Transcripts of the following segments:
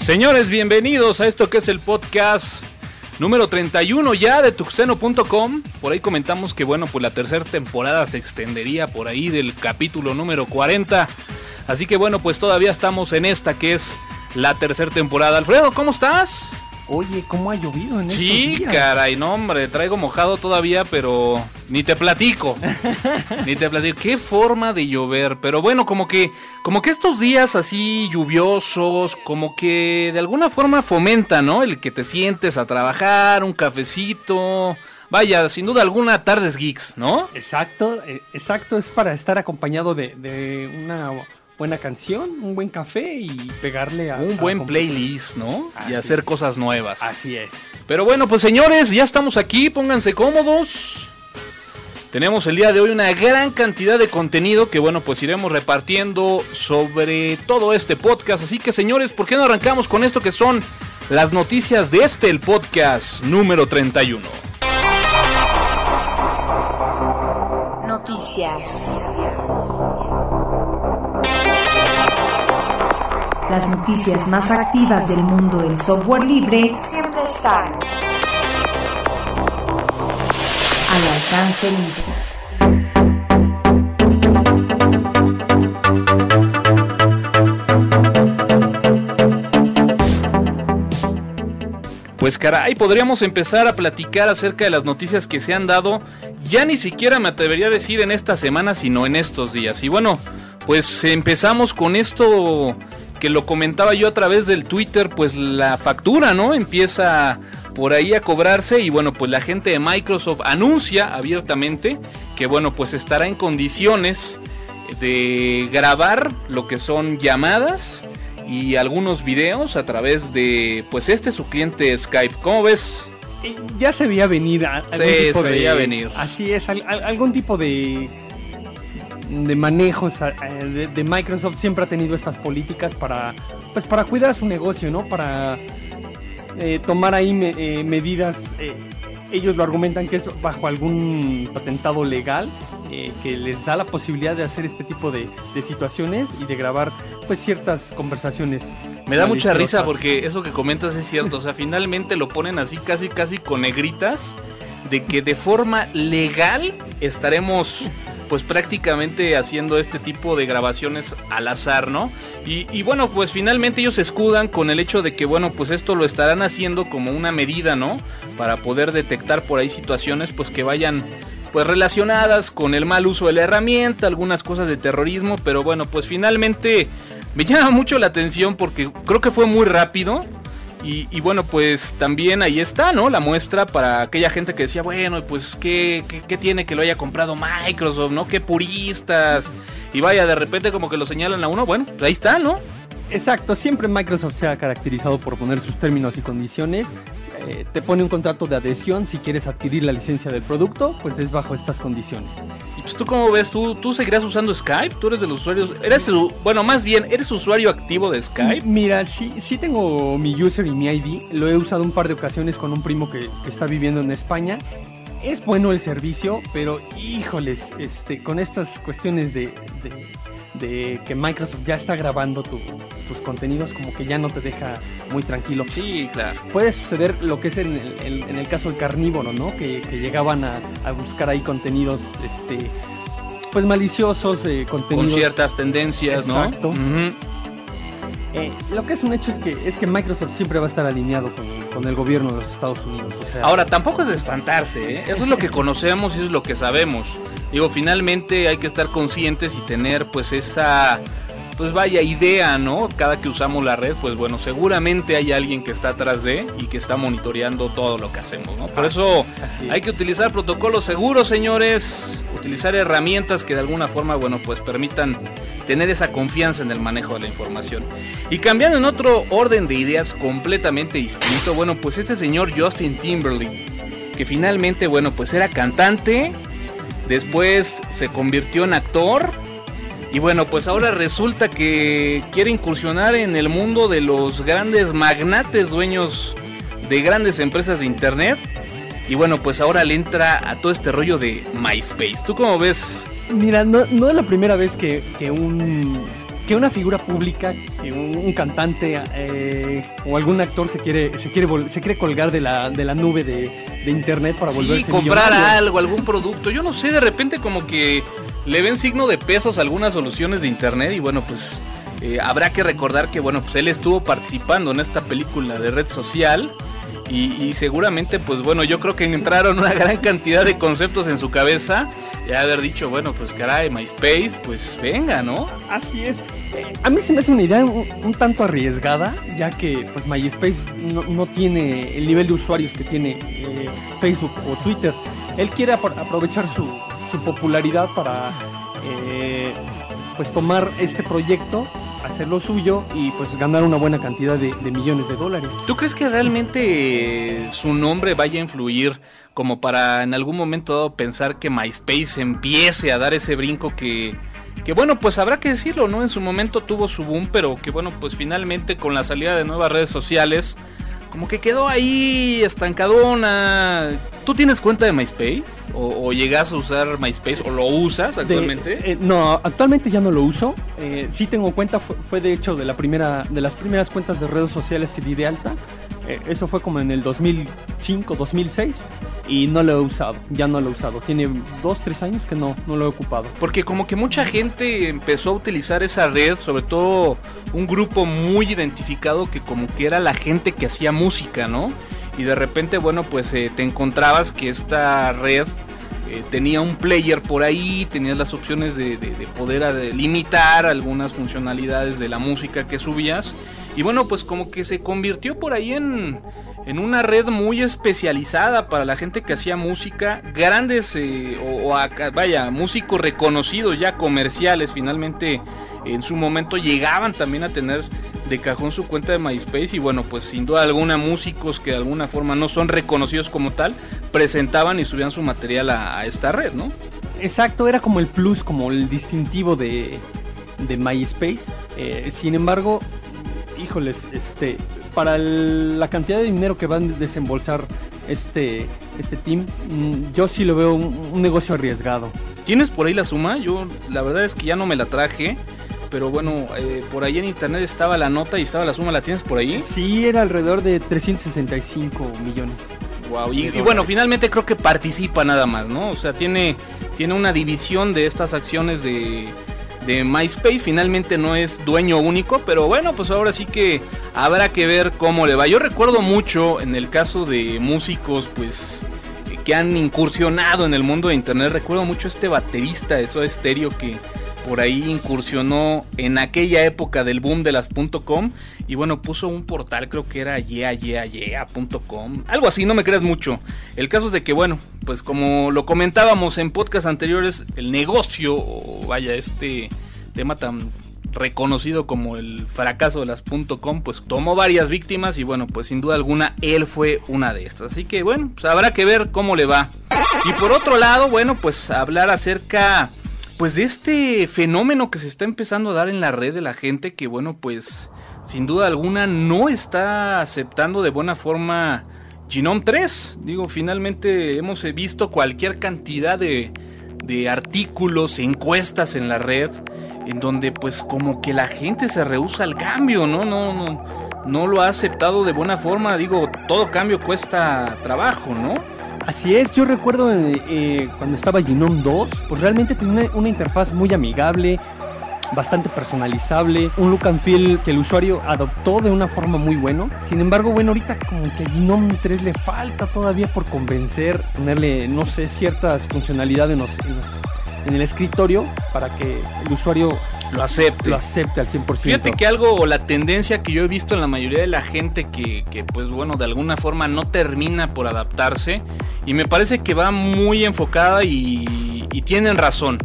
Señores, bienvenidos a esto que es el podcast número 31 ya de tuxeno.com. Por ahí comentamos que bueno, pues la tercera temporada se extendería por ahí del capítulo número 40. Así que bueno, pues todavía estamos en esta que es la tercera temporada. Alfredo, ¿cómo estás? Oye, ¿cómo ha llovido en sí, estos días? caray, no hombre, traigo mojado todavía, pero ni te platico. ni te platico. Qué forma de llover, pero bueno, como que como que estos días así lluviosos, como que de alguna forma fomenta, ¿no? El que te sientes a trabajar, un cafecito. Vaya, sin duda alguna tardes geeks, ¿no? Exacto, eh, exacto, es para estar acompañado de, de una buena canción, un buen café y pegarle a un a buen la playlist, ¿no? Así y hacer es. cosas nuevas. Así es. Pero bueno, pues señores, ya estamos aquí, pónganse cómodos. Tenemos el día de hoy una gran cantidad de contenido que bueno, pues iremos repartiendo sobre todo este podcast. Así que señores, ¿por qué no arrancamos con esto que son las noticias de este, el podcast número 31? Noticias. Las noticias más activas del mundo del software libre Siempre están. al alcance libre. Pues caray, podríamos empezar a platicar acerca de las noticias que se han dado. Ya ni siquiera me atrevería a decir en esta semana, sino en estos días. Y bueno, pues empezamos con esto que lo comentaba yo a través del Twitter, pues la factura, ¿no? Empieza por ahí a cobrarse y bueno, pues la gente de Microsoft anuncia abiertamente que bueno, pues estará en condiciones de grabar lo que son llamadas y algunos videos a través de pues este su cliente Skype. ¿Cómo ves? Eh, Ya se veía venir algún Sí, tipo se de- veía venir. Así es, al- al- algún tipo de de manejos eh, de, de Microsoft siempre ha tenido estas políticas para pues para cuidar su negocio, ¿no? Para eh, tomar ahí me- eh, medidas. eh, ellos lo argumentan que es bajo algún patentado legal que les da la posibilidad de hacer este tipo de, de situaciones y de grabar pues ciertas conversaciones. Me da mucha risa porque eso que comentas es cierto. O sea, finalmente lo ponen así casi casi con negritas de que de forma legal estaremos pues prácticamente haciendo este tipo de grabaciones al azar, ¿no? Y, bueno, pues finalmente ellos escudan con el hecho de que bueno, pues esto lo estarán haciendo como una medida, ¿no? Para poder detectar por ahí situaciones pues que vayan pues relacionadas con el mal uso de la herramienta, algunas cosas de terrorismo, pero bueno, pues finalmente me llama mucho la atención porque creo que fue muy rápido. Y, bueno, pues también ahí está, ¿no? La muestra para aquella gente que decía, bueno, pues ¿qué, qué, qué tiene que lo haya comprado Microsoft, ¿no? Qué puristas. Y vaya, de repente como que lo señalan a uno, bueno, pues ahí está, ¿no? Exacto, siempre Microsoft se ha caracterizado por poner sus términos y condiciones. Eh, te pone un contrato de adhesión si quieres adquirir la licencia del producto, pues es bajo estas condiciones. Y pues tú cómo ves, tú, tú seguirás usando Skype, tú eres de los usuarios, eres el, bueno, más bien, eres usuario activo de Skype. Mira, sí, sí tengo mi user y mi ID. Lo he usado un par de ocasiones con un primo que, que está viviendo en España. Es bueno el servicio, pero híjoles, este, con estas cuestiones de, de- de que Microsoft ya está grabando tu- tus contenidos, como que ya no te deja muy tranquilo. Sí, claro. Puede suceder lo que es en el, en- en el caso del carnívoro, ¿no? Que, que llegaban a, a buscar ahí contenidos, este, pues maliciosos, eh, Con contenidos. ciertas tendencias, ¿no? Exacto. Eh, lo que es un hecho es que es que Microsoft siempre va a estar alineado con, con el gobierno de los Estados Unidos. O sea, Ahora, tampoco es de espantarse, ¿eh? Eso es lo que conocemos y eso es lo que sabemos. Digo, finalmente hay que estar conscientes y tener pues esa, pues vaya idea, ¿no? Cada que usamos la red, pues bueno, seguramente hay alguien que está atrás de y que está monitoreando todo lo que hacemos, ¿no? Por eso así es. hay que utilizar protocolos seguros, señores, utilizar herramientas que de alguna forma, bueno, pues permitan tener esa confianza en el manejo de la información. Y cambiando en otro orden de ideas completamente distinto, bueno, pues este señor Justin Timberlake, que finalmente, bueno, pues era cantante, después se convirtió en actor Y bueno, pues ahora resulta que quiere incursionar en el mundo de los grandes magnates dueños de grandes empresas de internet. Y bueno, pues ahora le entra a todo este rollo de MySpace. ¿Tú cómo ves? Mira, no, no es la primera vez que, que un que una figura pública, que un, cantante eh, o algún actor se quiere se quiere se quiere colgar de la, de la nube de, de internet para volverse sí, comprar algo, algún producto. Yo no sé, de repente como que le ven signo de pesos algunas soluciones de internet y bueno, pues eh, habrá que recordar que bueno, pues él estuvo participando en esta película de red social y, seguramente, pues bueno, yo creo que entraron una gran cantidad de conceptos en su cabeza. Y haber dicho, bueno, pues caray, MySpace, pues venga, ¿no? Así es. A mí se me hace una idea un, tanto arriesgada, ya que pues MySpace no, tiene el nivel de usuarios que tiene eh, Facebook o Twitter. Él quiere aprovechar su, su popularidad para eh, pues tomar este proyecto hacer lo suyo y pues ganar una buena cantidad de, millones de dólares. ¿Tú crees que realmente su nombre vaya a influir como para en algún momento pensar que MySpace empiece a dar ese brinco que, que bueno, pues habrá que decirlo, ¿no? En su momento tuvo su boom, pero que bueno, pues finalmente con la salida de nuevas redes sociales, como que quedó ahí estancadona. ¿Tú tienes cuenta de MySpace? ¿O, llegas a usar MySpace? ¿O lo usas actualmente? Eh, no, actualmente ya no lo uso. Eh, sí tengo cuenta, fue, de hecho de, la primera, de las primeras cuentas de redes sociales que di de alta. Eh, eso fue como en el 2005, 2006 y no lo he usado, ya no lo he usado. Tiene dos, tres años que no, no lo he ocupado. Porque como que mucha gente empezó a utilizar esa red, sobre todo un grupo muy identificado que como que era la gente que hacía música, ¿no? Y de repente, bueno, pues eh, te encontrabas que esta red eh, tenía un player por ahí, tenías las opciones de, de poder limitar algunas funcionalidades de la música que subías y bueno, pues como que se convirtió por ahí en, en una red muy especializada para la gente que hacía música, grandes eh, o, vaya, músicos reconocidos ya comerciales finalmente en su momento llegaban también a tener de cajón su cuenta de MySpace y bueno, pues sin duda alguna músicos que de alguna forma no son reconocidos como tal, presentaban y subían su material a, esta red, ¿no? Exacto, era como el plus, como el distintivo de, de MySpace. Eh, sin embargo, híjoles, este, para la cantidad de dinero que van a desembolsar este, este team, mm, yo sí lo veo un, negocio arriesgado. ¿Tienes por ahí la suma? Yo la verdad es que ya no me la traje. Pero bueno, eh, por ahí en internet estaba la nota y estaba la suma, ¿la tienes por ahí? Sí, era alrededor de 365 millones. Wow, y, y, bueno, finalmente creo que participa nada más, ¿no? O sea, tiene, tiene una división de estas acciones de, de MySpace. Finalmente no es dueño único, pero bueno, pues ahora sí que habrá que ver cómo le va. Yo recuerdo mucho en el caso de músicos, pues que han incursionado en el mundo de internet. Recuerdo mucho este baterista de Soda Stereo que por ahí incursionó en aquella época del boom de las .com y bueno, puso un portal, creo que era yeayeayea.com, algo así, no me creas mucho. El caso es de que bueno, pues como lo comentábamos en podcasts anteriores, el negocio, o vaya, este tema tan reconocido como el fracaso de las .com, pues tomó varias víctimas y bueno, pues sin duda alguna él fue una de estas. Así que bueno, pues habrá que ver cómo le va. Y por otro lado, bueno, pues hablar acerca pues de este fenómeno que se está empezando a dar en la red de la gente que bueno pues sin duda alguna no está aceptando de buena forma Genome 3. Digo, finalmente hemos visto cualquier cantidad de, de artículos, encuestas en la red en donde pues como que la gente se rehúsa al cambio, ¿no? No, no, no lo ha aceptado de buena forma. Digo, todo cambio cuesta trabajo, ¿no? Así es, yo recuerdo eh, cuando estaba Genome 2, pues realmente tenía una, interfaz muy amigable, bastante personalizable, un look and feel que el usuario adoptó de una forma muy buena. Sin embargo, bueno, ahorita como que a Genome 3 le falta todavía por convencer, ponerle, no sé, ciertas funcionalidades en, los, en, el escritorio para que el usuario lo acepte. Lo acepte al 100%. Fíjate que algo, o la tendencia que yo he visto en la mayoría de la gente que, que, pues bueno, de alguna forma no termina por adaptarse, y me parece que va muy enfocada y, tienen razón.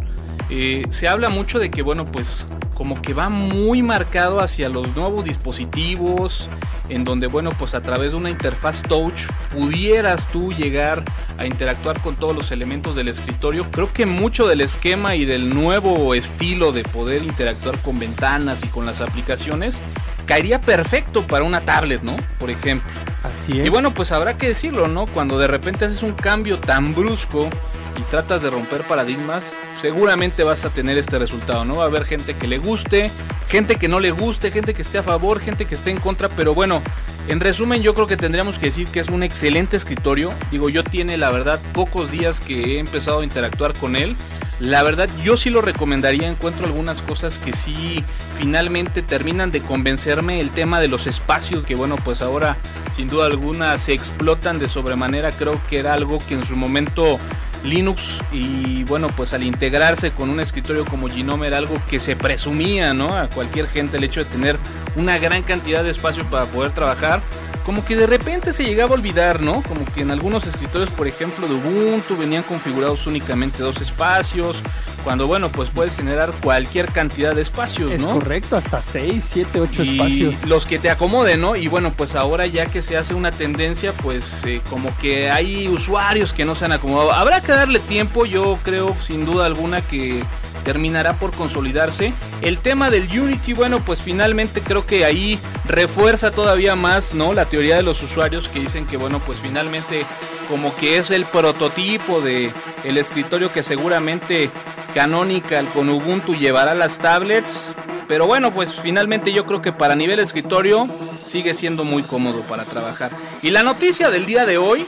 Eh, se habla mucho de que, bueno, pues como que va muy marcado hacia los nuevos dispositivos, en donde, bueno, pues a través de una interfaz touch pudieras tú llegar a interactuar con todos los elementos del escritorio. Creo que mucho del esquema y del nuevo estilo de poder interactuar con ventanas y con las aplicaciones caería perfecto para una tablet, ¿no? Por ejemplo. Así es. Y bueno, pues habrá que decirlo, ¿no? Cuando de repente haces un cambio tan brusco y tratas de romper paradigmas, seguramente vas a tener este resultado, ¿no? Va a haber gente que le guste, gente que no le guste, gente que esté a favor, gente que esté en contra, pero bueno, en resumen yo creo que tendríamos que decir que es un excelente escritorio. Digo, yo tiene la verdad pocos días que he empezado a interactuar con él. La verdad yo sí lo recomendaría, encuentro algunas cosas que sí finalmente terminan de convencerme. El tema de los espacios, que bueno, pues ahora sin duda alguna se explotan de sobremanera, creo que era algo que en su momento Linux y bueno, pues al integrarse con un escritorio como Genome era algo que se presumía, ¿no? A cualquier gente el hecho de tener una gran cantidad de espacio para poder trabajar, como que de repente se llegaba a olvidar, ¿no? Como que en algunos escritorios, por ejemplo, de Ubuntu venían configurados únicamente dos espacios, cuando bueno, pues puedes generar cualquier cantidad de espacios, Es ¿no? correcto, hasta 6, 7, 8 y espacios. los que te acomoden, ¿no? Y bueno, pues ahora ya que se hace una tendencia, pues eh, como que hay usuarios que no se han acomodado. Habrá que darle tiempo, yo creo sin duda alguna que terminará por consolidarse. El tema del Unity, bueno, pues finalmente creo que ahí refuerza todavía más, ¿no? La teoría de los usuarios que dicen que, bueno, pues finalmente como que es el prototipo de el escritorio que seguramente Canonical con Ubuntu llevará las tablets. Pero bueno, pues finalmente yo creo que para nivel escritorio sigue siendo muy cómodo para trabajar. Y la noticia del día de hoy,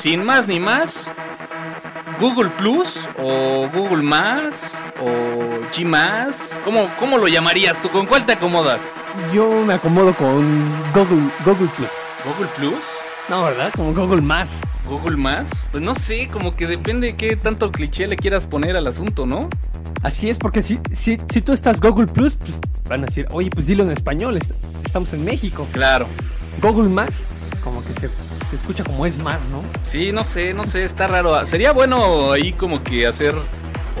sin más ni más, Google Plus o Google Más o G Más, ¿cómo, ¿cómo lo llamarías tú? ¿Con cuál te acomodas? Yo me acomodo con Google, Google Plus. ¿Google Plus? No, ¿verdad? Como Google Más. ¿Google Más? Pues no sé, como que depende de qué tanto cliché le quieras poner al asunto, ¿no? Así es, porque si, si, si tú estás Google Plus, pues van a decir, oye, pues dilo en español, est- estamos en México. Claro. Google Más, como que se, se escucha como es más, ¿no? Sí, no sé, no sé, está raro. Sería bueno ahí como que hacer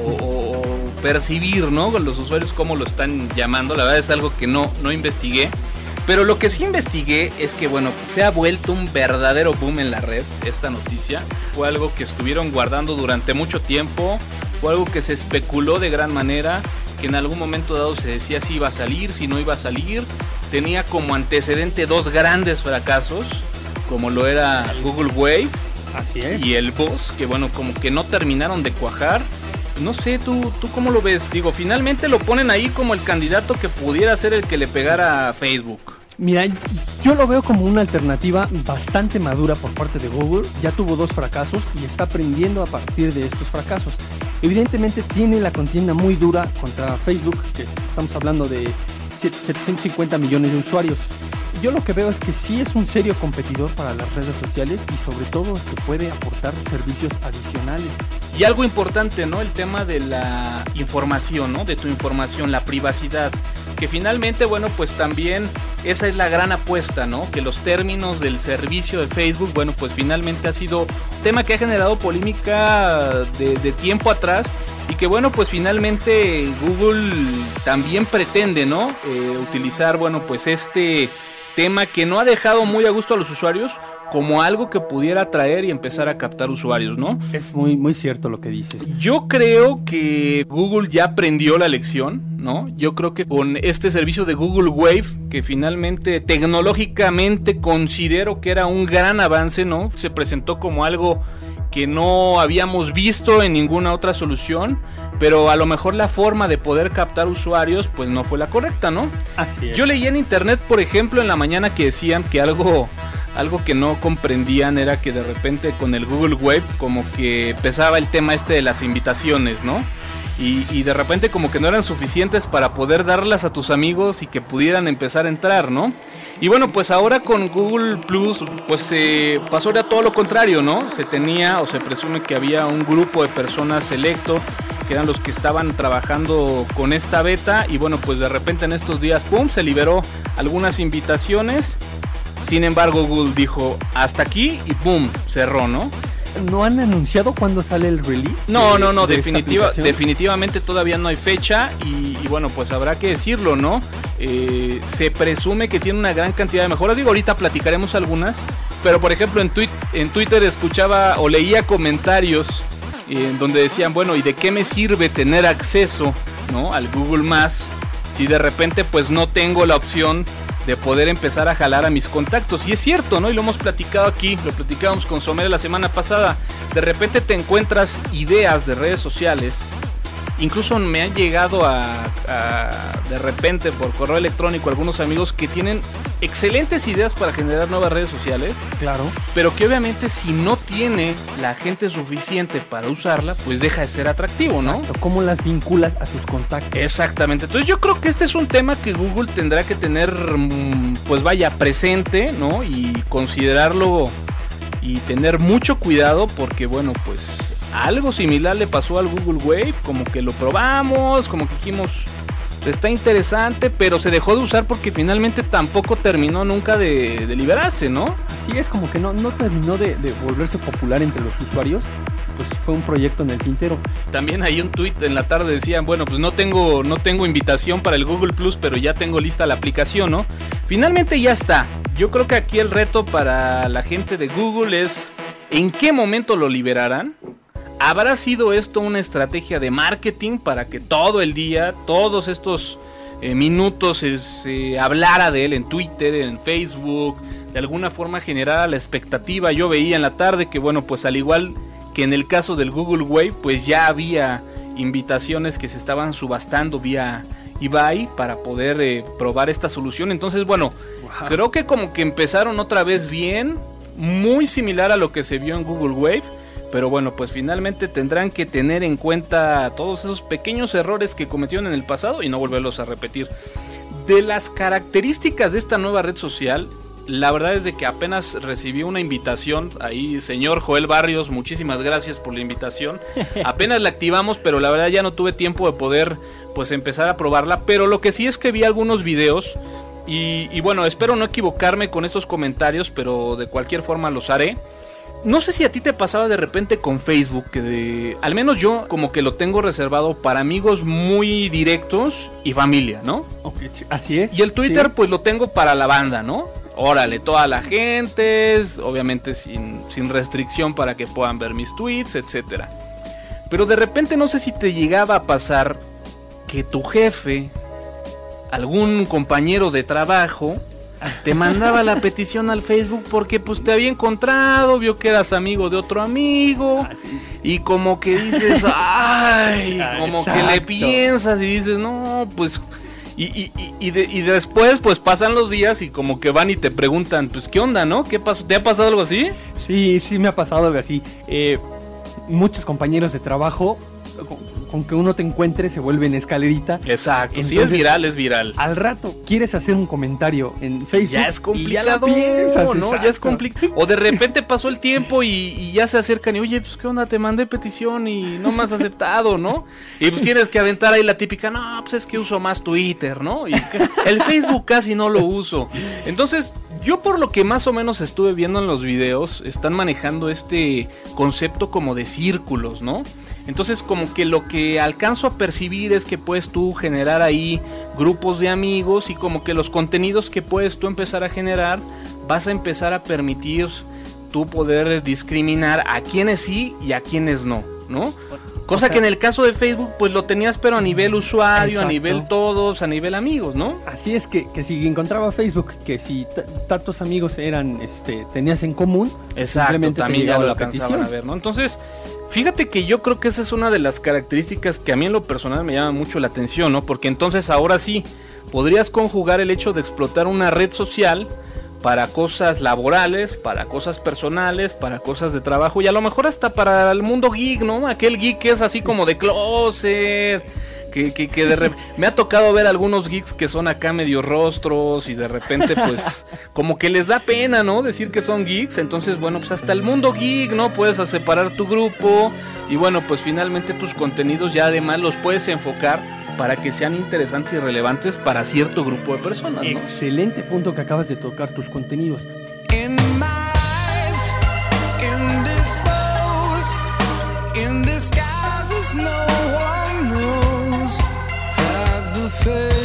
o, percibir, ¿no? Los usuarios cómo lo están llamando. La verdad es algo que no, no investigué. Pero lo que sí investigué es que, bueno, se ha vuelto un verdadero boom en la red esta noticia. Fue algo que estuvieron guardando durante mucho tiempo. Fue algo que se especuló de gran manera. Que en algún momento dado se decía si iba a salir, si no iba a salir. Tenía como antecedente dos grandes fracasos. Como lo era Google Wave Así es. y el boss, que bueno, como que no terminaron de cuajar. No sé, ¿tú, ¿tú cómo lo ves? Digo, finalmente lo ponen ahí como el candidato que pudiera ser el que le pegara a Facebook. Mira, yo lo veo como una alternativa bastante madura por parte de Google. Ya tuvo dos fracasos y está aprendiendo a partir de estos fracasos. Evidentemente tiene la contienda muy dura contra Facebook, que estamos hablando de 750 millones de usuarios. Yo lo que veo es que sí es un serio competidor para las redes sociales y sobre todo que puede aportar servicios adicionales. Y algo importante, ¿no? El tema de la información, ¿no? De tu información, la privacidad. Que finalmente, bueno, pues también esa es la gran apuesta, ¿no? Que los términos del servicio de Facebook, bueno, pues finalmente ha sido tema que ha generado polémica de, de tiempo atrás. Y que bueno, pues finalmente Google también pretende, ¿no? Eh, utilizar, bueno, pues este tema que no ha dejado muy a gusto a los usuarios como algo que pudiera atraer y empezar a captar usuarios, ¿no? Es muy, muy cierto lo que dices. Yo creo que Google ya aprendió la lección, ¿no? Yo creo que con este servicio de Google Wave, que finalmente tecnológicamente considero que era un gran avance, ¿no? Se presentó como algo que no habíamos visto en ninguna otra solución, pero a lo mejor la forma de poder captar usuarios pues no fue la correcta, ¿no? Así es. Yo leí en internet, por ejemplo, en la mañana que decían que algo, algo que no comprendían era que de repente con el Google Web como que empezaba el tema este de las invitaciones, ¿no? Y, de repente como que no eran suficientes para poder darlas a tus amigos y que pudieran empezar a entrar, ¿no? Y bueno, pues ahora con Google Plus, pues se pasó ya todo lo contrario, ¿no? Se tenía o se presume que había un grupo de personas selecto que eran los que estaban trabajando con esta beta y bueno, pues de repente en estos días, ¡pum!, se liberó algunas invitaciones. Sin embargo, Google dijo hasta aquí y ¡pum!, cerró, ¿no? No han anunciado cuándo sale el release. No, de- no, no, de definitiva, definitivamente todavía no hay fecha y, y bueno, pues habrá que decirlo, ¿no? Eh, se presume que tiene una gran cantidad de mejoras. Digo, ahorita platicaremos algunas, pero por ejemplo en, tuit- en Twitter escuchaba o leía comentarios eh, en donde decían, bueno, ¿y de qué me sirve tener acceso, ¿no? Al Google Más si de repente pues no tengo la opción de poder empezar a jalar a mis contactos. Y es cierto, ¿no? Y lo hemos platicado aquí, lo platicábamos con Somera la semana pasada. De repente te encuentras ideas de redes sociales. Incluso me han llegado a, a, de repente por correo electrónico algunos amigos que tienen excelentes ideas para generar nuevas redes sociales, Claro. pero que obviamente si no tiene la gente suficiente para usarla, pues deja de ser atractivo, ¿no? ¿Cómo las vinculas a tus contactos? Exactamente. Entonces yo creo que este es un tema que Google tendrá que tener, mm, pues vaya, presente, ¿no? Y considerarlo y tener mucho cuidado porque, bueno, pues algo similar le pasó al Google Wave, como que lo probamos, como que dijimos, está interesante, pero se dejó de usar porque finalmente tampoco terminó nunca de, de liberarse, ¿no? Así es, como que no, no terminó de, de volverse popular entre los usuarios. Pues fue un proyecto en el tintero. También hay un tweet en la tarde decían, bueno, pues no tengo no tengo invitación para el Google Plus, pero ya tengo lista la aplicación, ¿no? Finalmente ya está. Yo creo que aquí el reto para la gente de Google es en qué momento lo liberarán. ¿Habrá sido esto una estrategia de marketing para que todo el día, todos estos eh, minutos se, se hablara de él en Twitter, en Facebook, de alguna forma generara la expectativa? Yo veía en la tarde que, bueno, pues al igual que en el caso del Google Wave, pues ya había invitaciones que se estaban subastando vía eBay para poder eh, probar esta solución. Entonces, bueno, creo que como que empezaron otra vez bien, muy similar a lo que se vio en Google Wave. Pero bueno, pues finalmente tendrán que tener en cuenta todos esos pequeños errores que cometieron en el pasado y no volverlos a repetir. De las características de esta nueva red social, la verdad es de que apenas recibí una invitación ahí, señor Joel Barrios, muchísimas gracias por la invitación. Apenas la activamos, pero la verdad ya no tuve tiempo de poder pues empezar a probarla, pero lo que sí es que vi algunos videos y, y bueno, espero no equivocarme con estos comentarios, pero de cualquier forma los haré. No sé si a ti te pasaba de repente con Facebook, que de, al menos yo como que lo tengo reservado para amigos muy directos y familia, ¿no? Ok, sí, así es. Y el Twitter sí. pues lo tengo para la banda, ¿no? Órale, toda la gente, obviamente sin, sin restricción para que puedan ver mis tweets, etcétera. Pero de repente no sé si te llegaba a pasar que tu jefe, algún compañero de trabajo, te mandaba la petición al Facebook porque pues te había encontrado, vio que eras amigo de otro amigo Así. y como que dices, ay, como que le piensas y dices, no, pues... Y, y, y, y de- y después pues pasan los días y como que van y te preguntan, pues qué onda, ¿no? ¿Qué pasó? ¿Te ha pasado algo así? Sí, sí me ha pasado algo así. Eh, muchos compañeros de trabajo, con, con que uno te encuentre, se vuelven escalerita. Exacto, si es Entonces- viral, es viral. Al rato quieres hacer un comentario en Facebook. Ya es y ya complicado, lo piensas, ¿no? Ya es complicado. O de repente pasó el tiempo y, y ya se acercan y, oye, pues qué onda, te mandé petición y no me has aceptado, ¿no? Y pues tienes que aventar ahí la típica, no, pues es que uso más Twitter, ¿no? Y el Facebook casi no lo uso. Entonces, yo por lo que más o menos estuve viendo en los videos, están manejando este concepto como de círculos, ¿no? Entonces como que lo que alcanzo a percibir es que puedes tú generar ahí grupos de amigos y como que los contenidos que puedes tú empezar a generar vas a empezar a permitir tú poder discriminar a quienes sí y a quienes no, ¿no? Cosa sea- que en el caso de Facebook pues lo tenías pero a nivel usuario, a nivel todos, a nivel amigos, ¿no? Así es que, que si encontraba Facebook, que si tantos amigos eran, este, tenías en común, Exacto, simplemente te también ya llegaba lo la petición. a ver, ¿no? Entonces, fíjate que yo creo que esa es una de las características que a mí en lo personal me llama mucho la atención, ¿no? Porque entonces ahora sí, podrías conjugar el hecho de explotar una red social para cosas laborales, para cosas personales, para cosas de trabajo y a lo mejor hasta para el mundo geek, ¿no? Aquel geek que es así como de closet. Que, que, que de me ha tocado ver algunos geeks que son acá medio rostros y de repente pues como que les da pena, ¿no? Decir que son geeks, entonces bueno, pues hasta el mundo geek, ¿no? Puedes a separar tu grupo y bueno, pues finalmente tus contenidos ya además los puedes enfocar para que sean interesantes y relevantes para cierto grupo de personas. ¿no? Excelente punto que acabas de tocar tus contenidos. face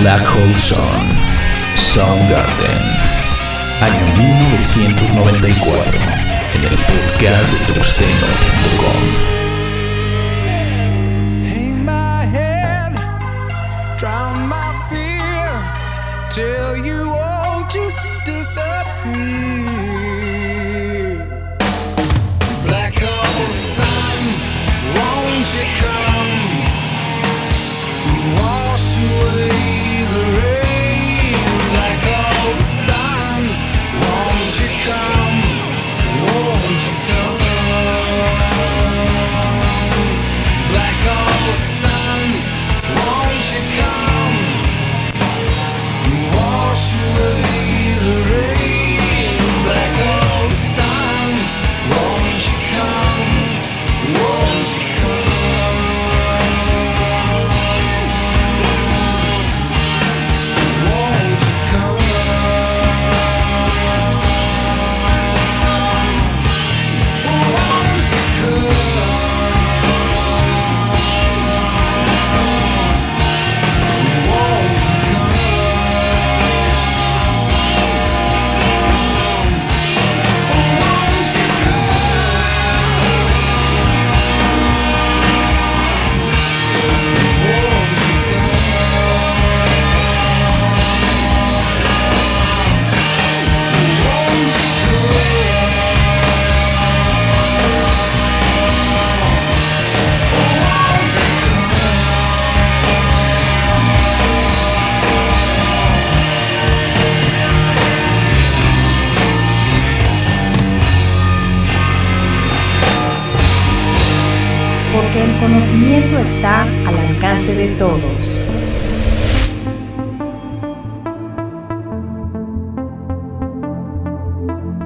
Black Hole Sun, Soundgarden, año 1994, en el podcast de Trusteno.com. todos.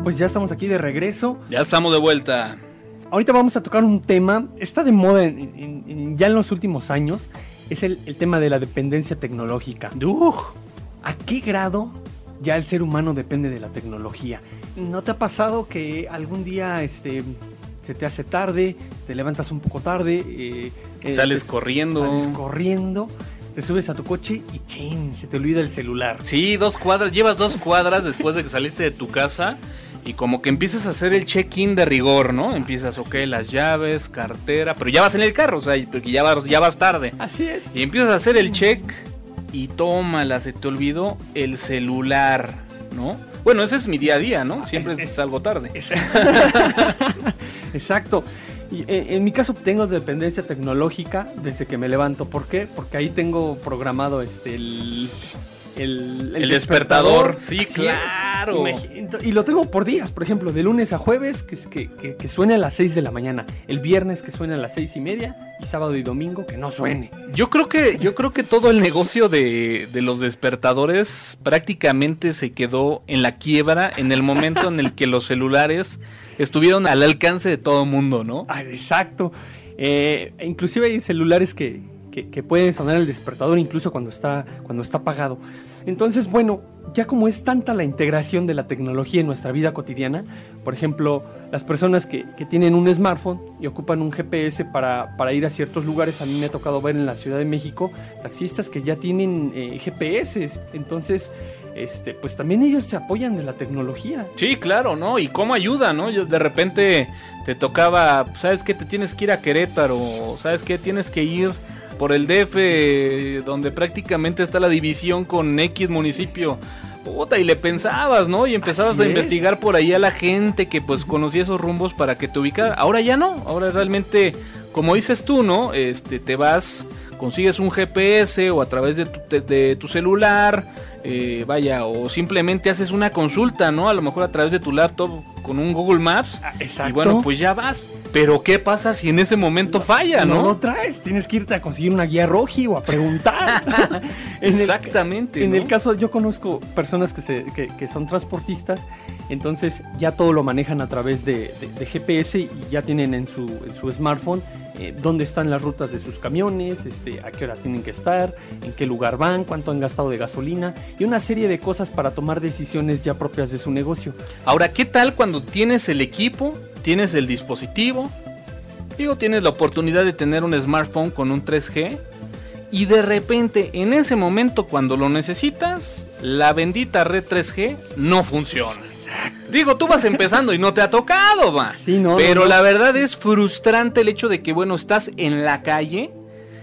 Pues ya estamos aquí de regreso. Ya estamos de vuelta. Ahorita vamos a tocar un tema, está de moda ya en los últimos años, es el, tema de la dependencia tecnológica. ¿A qué grado ya el ser humano depende de la tecnología? ¿No te ha pasado que algún día este, se te hace tarde, te levantas un poco tarde, eh, eh, Sales te- corriendo. sales corriendo, te subes a tu coche y chin, se te olvida el celular? Sí, dos cuadras, llevas dos cuadras después de que saliste de tu casa y como que empiezas a hacer el check-in de rigor, ¿no? Empiezas, ok, las llaves, cartera, pero ya vas en el carro, o sea, porque ya vas, ya vas tarde. Así es. Y empiezas a hacer el check y tómala, se te olvidó el celular, ¿no? Bueno, ese es mi día a día, ¿no? Siempre Es- es- salgo tarde. Exacto. Y en, en mi caso tengo dependencia tecnológica desde que me levanto. ¿Por qué? Porque ahí tengo programado este el el, El despertador. Sí, Así claro. Y lo tengo por días, por ejemplo, de lunes a jueves que, que, que, que suene a las 6 de la mañana, el viernes que suene a las seis y media y sábado y domingo que no suene. Yo creo que, yo creo que todo el negocio de, de los despertadores prácticamente se quedó en la quiebra en el momento en el que los celulares estuvieron al alcance de todo mundo, ¿no? Ah, exacto. Eh, inclusive hay celulares que, que, sonar el despertador incluso cuando está, cuando está apagado. Entonces, bueno, ya como es tanta la integración de la tecnología en nuestra vida cotidiana, por ejemplo, las personas que, que tienen un smartphone y ocupan un GPS para, para ir a ciertos lugares, a mí me ha tocado ver en la Ciudad de México taxistas que ya tienen eh, GPS. Entonces, este, pues también ellos se apoyan de la tecnología. Sí, claro, ¿no? Y cómo ayuda, ¿no? Yo de repente te tocaba, ¿sabes qué? Te tienes que ir a Querétaro, ¿sabes qué? Tienes que ir por el DF, donde prácticamente está la división con X municipio. Puta, y le pensabas, ¿no? Y empezabas Así a es. investigar por ahí a la gente que pues conocía esos rumbos para que te ubicara. Ahora ya no, ahora realmente, como dices tú, ¿no? Este, te vas, consigues un GPS o a través de tu, de- de tu celular, eh, vaya, o simplemente haces una consulta, ¿no? A lo mejor a través de tu laptop con un Google Maps. Exacto. Y bueno, pues ya vas. Pero ¿qué pasa si en ese momento falla, no no? lo traes, tienes que irte a conseguir una guía roji o a preguntar. En el- Exactamente. En ¿no? el caso, yo conozco personas que, se- que- que son transportistas, entonces ya todo lo manejan a través de, GPS y ya tienen en su, en su smartphone eh, dónde están las rutas de sus camiones, este, a qué hora tienen que estar, en qué lugar van, cuánto han gastado de gasolina y una serie de cosas para tomar decisiones ya propias de su negocio. Ahora, ¿qué tal cuando tienes el equipo, tienes el dispositivo? Digo, tienes la oportunidad de tener un smartphone con un 3G y de repente, en ese momento cuando lo necesitas, la bendita red 3G no funciona. Digo, tú vas empezando y no te ha tocado, va. Sí, no, Pero no, no. la verdad es frustrante el hecho de que, bueno, estás en la calle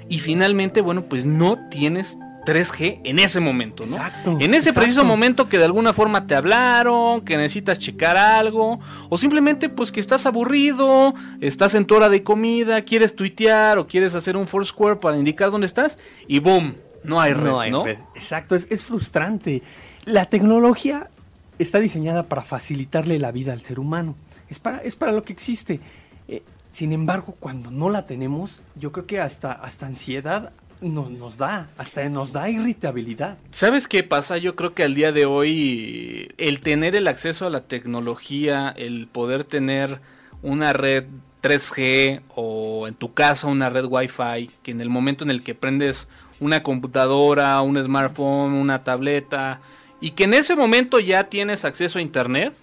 y finalmente, bueno, pues no tienes 3G en ese momento, ¿no? Exacto, En ese exacto. preciso momento que de alguna forma te hablaron, que necesitas checar algo, o simplemente pues que estás aburrido, estás en tu hora de comida, quieres tuitear o quieres hacer un Foursquare para indicar dónde estás y boom, no hay red, ¿no? No hay red. Exacto, es, es frustrante. La tecnología está diseñada para facilitarle la vida al ser humano. Es para, es para lo que existe. Eh, sin embargo, cuando no la tenemos, yo creo que hasta, hasta ansiedad no- nos da, hasta nos da irritabilidad. ¿Sabes qué pasa? Yo creo que al día de hoy el tener el acceso a la tecnología, el poder tener una red 3G o en tu casa una red Wi-Fi, que en el momento en el que prendes una computadora, un smartphone, una tableta y que en ese momento ya tienes acceso a internet,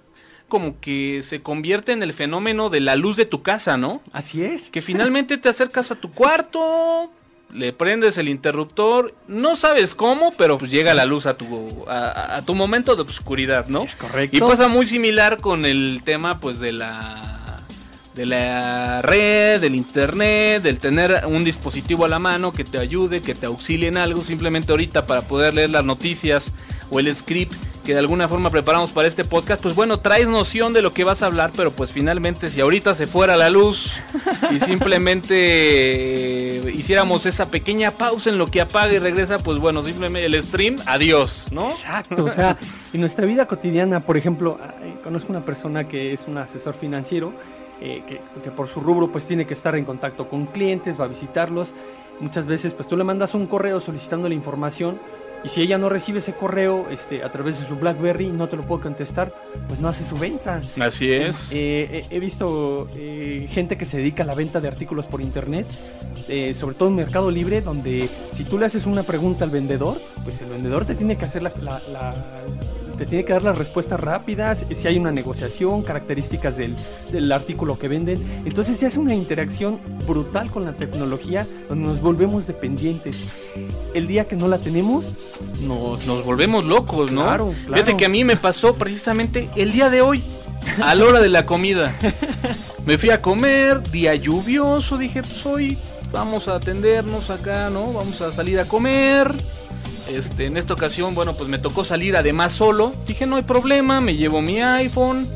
como que se convierte en el fenómeno de la luz de tu casa, ¿no? Así es. Que finalmente te acercas a tu cuarto, le prendes el interruptor, no sabes cómo, pero pues llega la luz a tu, a, a tu momento de oscuridad, ¿no? Es correcto. Y pasa muy similar con el tema pues de la de la red, del internet, del tener un dispositivo a la mano que te ayude, que te auxilie en algo, simplemente ahorita para poder leer las noticias o el script que de alguna forma preparamos para este podcast, pues bueno, traes noción de lo que vas a hablar, pero pues finalmente si ahorita se fuera la luz y simplemente eh, hiciéramos esa pequeña pausa en lo que apaga y regresa, pues bueno, simplemente el stream, adiós, ¿no? Exacto, o sea, en nuestra vida cotidiana, por ejemplo, ay, conozco una persona que es un asesor financiero, eh, que, que por su rubro pues tiene que estar en contacto con clientes, va a visitarlos. Muchas veces pues tú le mandas un correo solicitando la información, Y si ella no recibe ese correo este, a través de su BlackBerry, no te lo puedo contestar, pues no hace su venta. Así es. Eh, he- he visto eh, gente que se dedica a la venta de artículos por internet, eh, sobre todo en Mercado Libre, donde si tú le haces una pregunta al vendedor, pues el vendedor te tiene que hacer la, la- la- te tiene que dar las respuestas rápidas, si hay una negociación, características del, del artículo que venden. Entonces se hace una interacción brutal con la tecnología donde nos volvemos dependientes. El día que no la tenemos, nos... Nos volvemos locos, ¿no? Claro, claro. Fíjate que a mí me pasó precisamente el día de hoy, a la hora de la comida. Me fui a comer, día lluvioso, dije, pues hoy vamos a atendernos acá, ¿no? Vamos a salir a comer. Este, en esta ocasión, bueno, pues me tocó salir además solo. Dije, no hay problema, me llevo mi iPhone.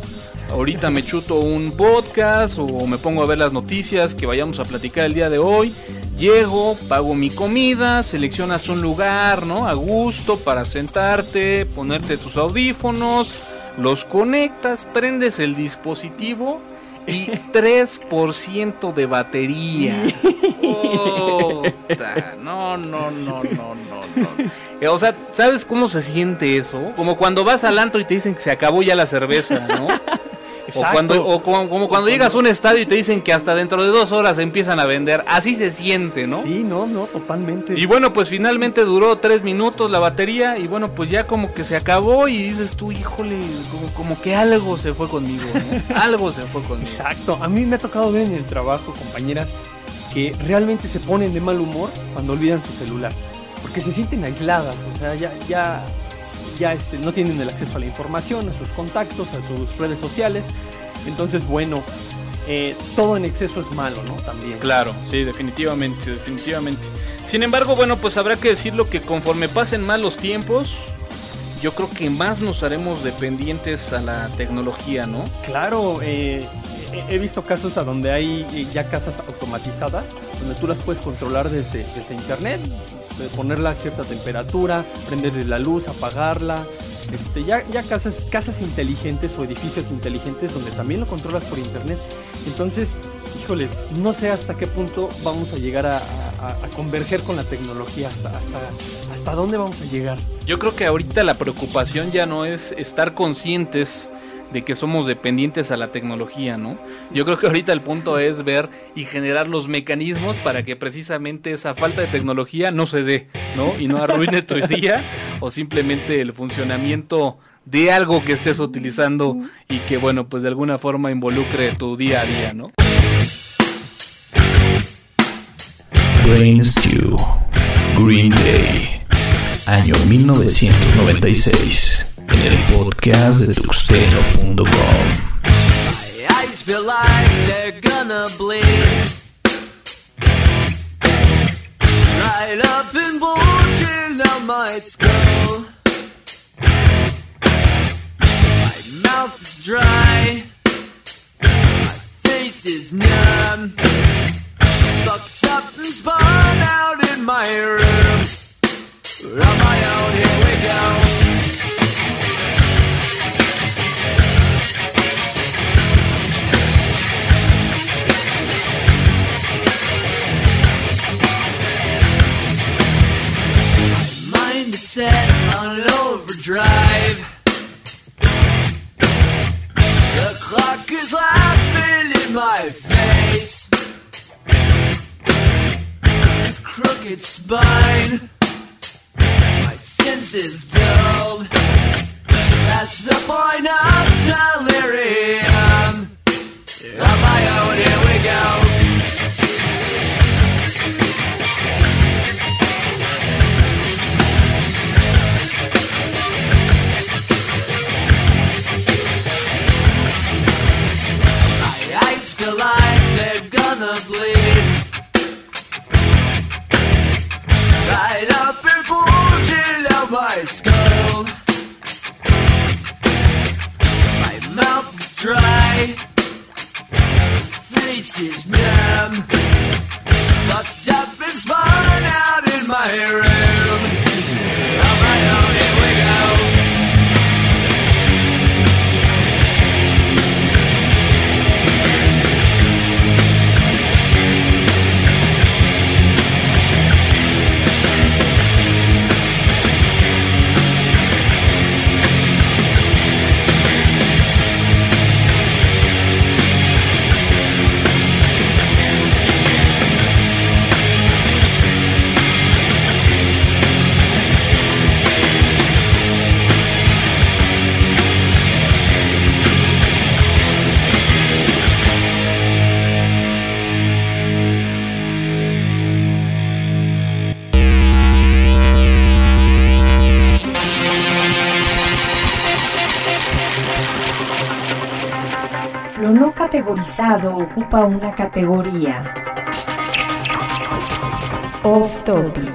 Ahorita me chuto un podcast o me pongo a ver las noticias que vayamos a platicar el día de hoy. Llego, pago mi comida, seleccionas un lugar, ¿no? A gusto para sentarte, ponerte tus audífonos, los conectas, prendes el dispositivo y 3% de batería. No, no, no, no, no, no. Eh, O sea, ¿sabes cómo se siente eso? Como cuando vas al antro y te dicen que se acabó ya la cerveza, ¿no? O, cuando, o como, como cuando llegas a un estadio y te dicen que hasta dentro de dos horas empiezan a vender. Así se siente, ¿no? Sí, no, no, totalmente. Y bueno, pues finalmente duró tres minutos la batería y bueno, pues ya como que se acabó y dices tú, híjole, como, como que algo se fue conmigo, ¿no? algo se fue conmigo. Exacto, a mí me ha tocado ver en el trabajo compañeras que realmente se ponen de mal humor cuando olvidan su celular, porque se sienten aisladas, o sea, ya, ya, ya este, no tienen el acceso a la información, a sus contactos, a sus redes sociales, entonces bueno, eh, todo en exceso es malo, ¿no? También. Claro, sí, definitivamente, definitivamente. Sin embargo, bueno, pues habrá que decirlo que conforme pasen más los tiempos, yo creo que más nos haremos dependientes a la tecnología, ¿no? Claro, eh, he- visto casos a donde hay eh, ya casas automatizadas, donde tú las puedes controlar desde, desde internet, de ponerla a cierta temperatura, prenderle la luz, apagarla. Este, ya, ya casas, casas inteligentes o edificios inteligentes donde también lo controlas por internet. Entonces, híjoles, no sé hasta qué punto vamos a llegar a- a converger con la tecnología, hasta, hasta, hasta dónde vamos a llegar. Yo creo que ahorita la preocupación ya no es estar conscientes de que somos dependientes a la tecnología, ¿no? Yo creo que ahorita el punto es ver y generar los mecanismos para que precisamente esa falta de tecnología no se dé, ¿no? Y no arruine tu día o simplemente el funcionamiento de algo que estés utilizando y que, bueno, pues de alguna forma involucre tu día a día, ¿no? Brain Stew, Green Day, año 1996, en el podcast de tuxteno.com. My eyes feel like they're gonna bleed. Right up and bulging out my skull. My mouth is dry. My face is numb. Fucked up and spun categorizado ocupa una categoría. Off topic.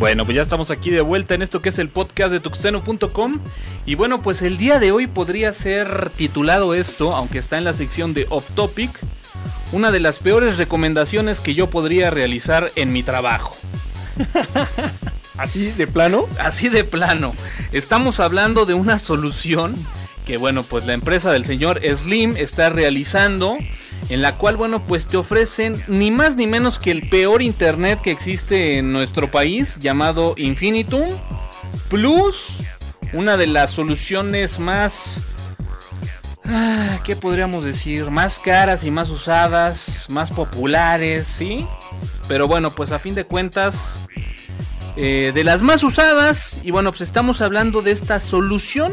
Bueno, pues ya estamos aquí de vuelta en esto que es el podcast de tuxteno.com. Y bueno, pues el día de hoy podría ser titulado esto, aunque está en la sección de Off Topic, una de las peores recomendaciones que yo podría realizar en mi trabajo. Así de plano. Así de plano. Estamos hablando de una solución que, bueno, pues la empresa del señor Slim está realizando. En la cual, bueno, pues te ofrecen ni más ni menos que el peor internet que existe en nuestro país, llamado Infinitum, plus una de las soluciones más Ah, ¿Qué podríamos decir? Más caras y más usadas, más populares, ¿sí? Pero bueno, pues a fin de cuentas, eh, de las más usadas, y bueno, pues estamos hablando de esta solución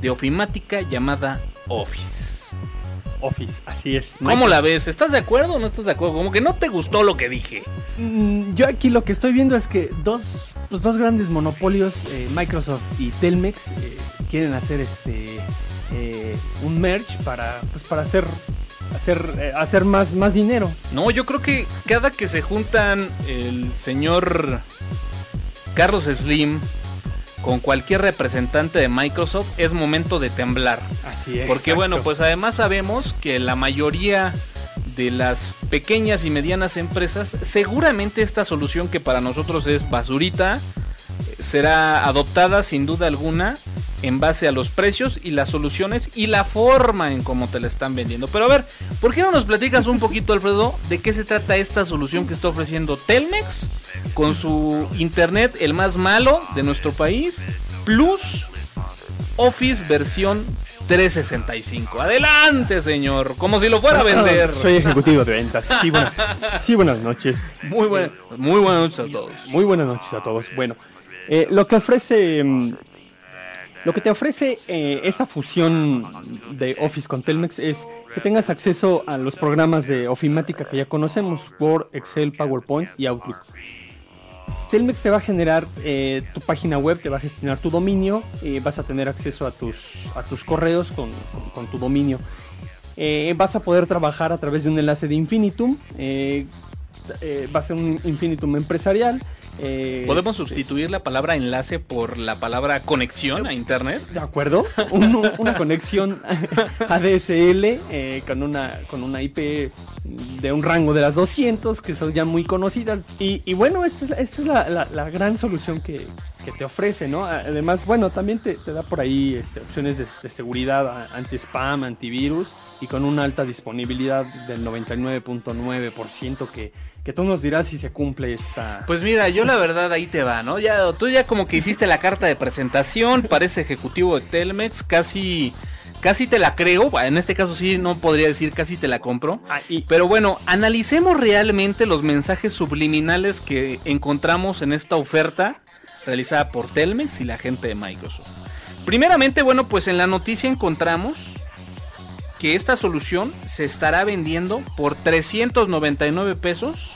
de ofimática llamada Office. Office, así es. ¿Cómo la ves? ¿Estás de acuerdo o no estás de acuerdo? Como que no te gustó lo que dije. Mm, Yo aquí lo que estoy viendo es que dos, los dos grandes monopolios, eh, Microsoft y Telmex, eh, quieren hacer este eh, un merge para, pues, para hacer, hacer, eh, hacer más, más dinero. No, yo creo que cada que se juntan el señor Carlos Slim con cualquier representante de Microsoft es momento de temblar. Así es. Porque bueno, pues además sabemos que la mayoría de las pequeñas y medianas empresas, seguramente esta solución que para nosotros es basurita, eh, será adoptada sin duda alguna en base a los precios y las soluciones y la forma en cómo te la están vendiendo. Pero a ver, ¿por qué no nos platicas un poquito, Alfredo, de qué se trata esta solución que está ofreciendo Telmex con su internet, el más malo de nuestro país, plus Office versión 365? Adelante, señor, como si lo fuera a vender. Ah, Soy ejecutivo de ventas. Sí, buenas, sí, buenas noches. Muy, buena, muy buenas noches a todos. Muy buenas noches a todos. Bueno, eh, lo que ofrece. Lo que te ofrece eh, esta fusión de Office con Telmex es que tengas acceso a los programas de ofimática que ya conocemos, Word, Excel, PowerPoint y Outlook. Telmex te va a generar eh, tu página web, te va a gestionar tu dominio, vas a tener acceso a tus, a tus correos con, con- tu dominio. Eh, vas a poder trabajar a través de un enlace de Infinitum. va a ser un Infinitum empresarial. Eh, ¿Podemos sustituir la palabra enlace por la palabra conexión a internet? De acuerdo. Un- una conexión ADSL eh, con, una, con una IP de un rango de las 200 que son ya muy conocidas. Y, y bueno, esta es, esta es la, la- la gran solución que, que te ofrece, ¿no? Además, bueno, también te, te da por ahí este, opciones de, de seguridad anti-spam, antivirus y con una alta disponibilidad del 99.9% que, que tú nos dirás si se cumple esta... Pues mira, yo la verdad ahí te va, ¿no? Ya, tú ya como que hiciste la carta de presentación, parece ejecutivo de Telmex, casi, casi te la creo, en este caso sí no podría decir casi te la compro. Ah, y- Pero bueno, analicemos realmente los mensajes subliminales que encontramos en esta oferta realizada por Telmex y la gente de Microsoft. Primeramente, bueno, pues en la noticia encontramos que esta solución se estará vendiendo por 399 pesos,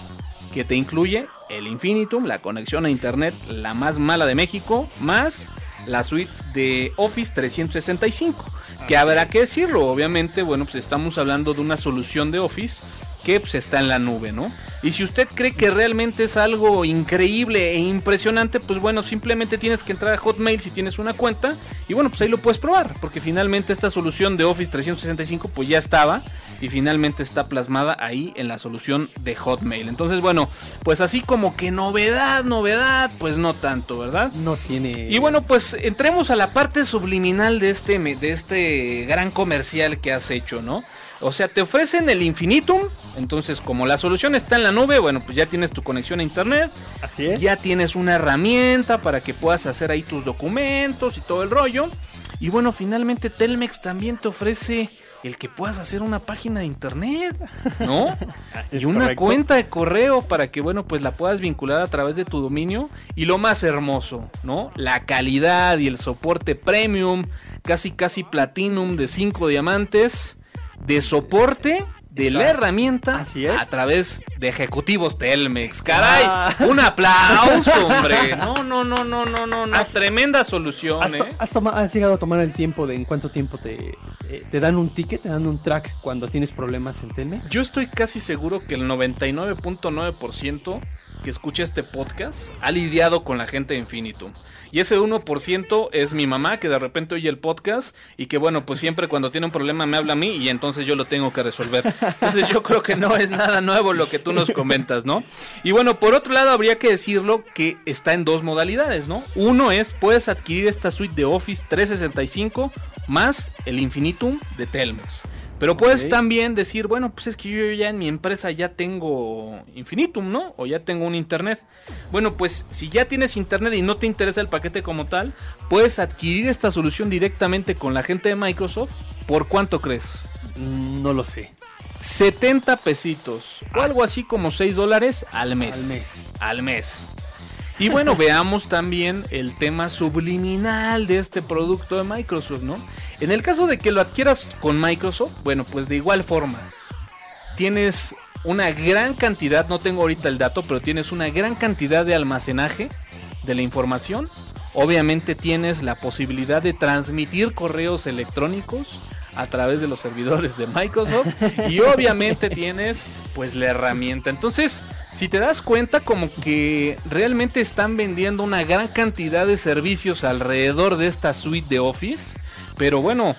que te incluye el Infinitum, la conexión a internet la más mala de México, más la suite de Office 365. Que habrá que decirlo, obviamente, bueno, pues estamos hablando de una solución de Office que pues, está en la nube, ¿no? Y si usted cree que realmente es algo increíble e impresionante, pues bueno, simplemente tienes que entrar a Hotmail si tienes una cuenta y bueno, pues ahí lo puedes probar, porque finalmente esta solución de Office 365 pues ya estaba y finalmente está plasmada ahí en la solución de Hotmail. Entonces, bueno, pues así como que novedad, novedad, pues no tanto, ¿verdad? no tiene... Y bueno, pues entremos a la parte subliminal de este, de este gran comercial que has hecho, ¿no? O sea, te ofrecen el infinitum, entonces como la solución está en la nube, bueno, pues ya tienes tu conexión a internet, Así es. ya tienes una herramienta para que puedas hacer ahí tus documentos y todo el rollo. Y bueno, finalmente Telmex también te ofrece el que puedas hacer una página de internet, ¿no? Y una correcto. cuenta de correo para que, bueno, pues la puedas vincular a través de tu dominio. Y lo más hermoso, ¿no? La calidad y el soporte premium, casi casi platinum de 5 diamantes, de soporte de la herramienta Así es. a través de ejecutivos Telmex. Caray, Ah. un aplauso, hombre. No, no, no, no, no, no, no. Tremenda solución, ¿Has, ¿eh? has llegado a tomar el tiempo de en cuánto tiempo te, eh, te dan un ticket, te dan un track cuando tienes problemas en Telmex? Yo estoy casi seguro que el 99.9% que escucha este podcast ha lidiado con la gente de Infinitum. Y ese 1% es mi mamá que de repente oye el podcast y que bueno, pues siempre cuando tiene un problema me habla a mí y entonces yo lo tengo que resolver. Entonces yo creo que no es nada nuevo lo que tú nos comentas, ¿no? Y bueno, por otro lado habría que decirlo que está en dos modalidades, ¿no? Uno es, puedes adquirir esta suite de Office 365 más el Infinitum de Telmex. Pero puedes también decir, bueno, pues es que yo ya en mi empresa ya tengo Infinitum, ¿no? O ya tengo un internet. Bueno, pues si ya tienes internet y no te interesa el paquete como tal, puedes adquirir esta solución directamente con la gente de Microsoft. ¿Por cuánto crees? Mm, no lo sé. 70 pesitos. O algo así como 6 dólares al mes. Al mes. Al mes. Y bueno, veamos también el tema subliminal de este producto de Microsoft, ¿no? En el caso de que lo adquieras con Microsoft, bueno, pues de igual forma, tienes una gran cantidad, no tengo ahorita el dato, pero tienes una gran cantidad de almacenaje de la información. Obviamente tienes la posibilidad de transmitir correos electrónicos a través de los servidores de Microsoft y obviamente tienes pues la herramienta. Entonces, si te das cuenta como que realmente están vendiendo una gran cantidad de servicios alrededor de esta suite de Office, pero bueno,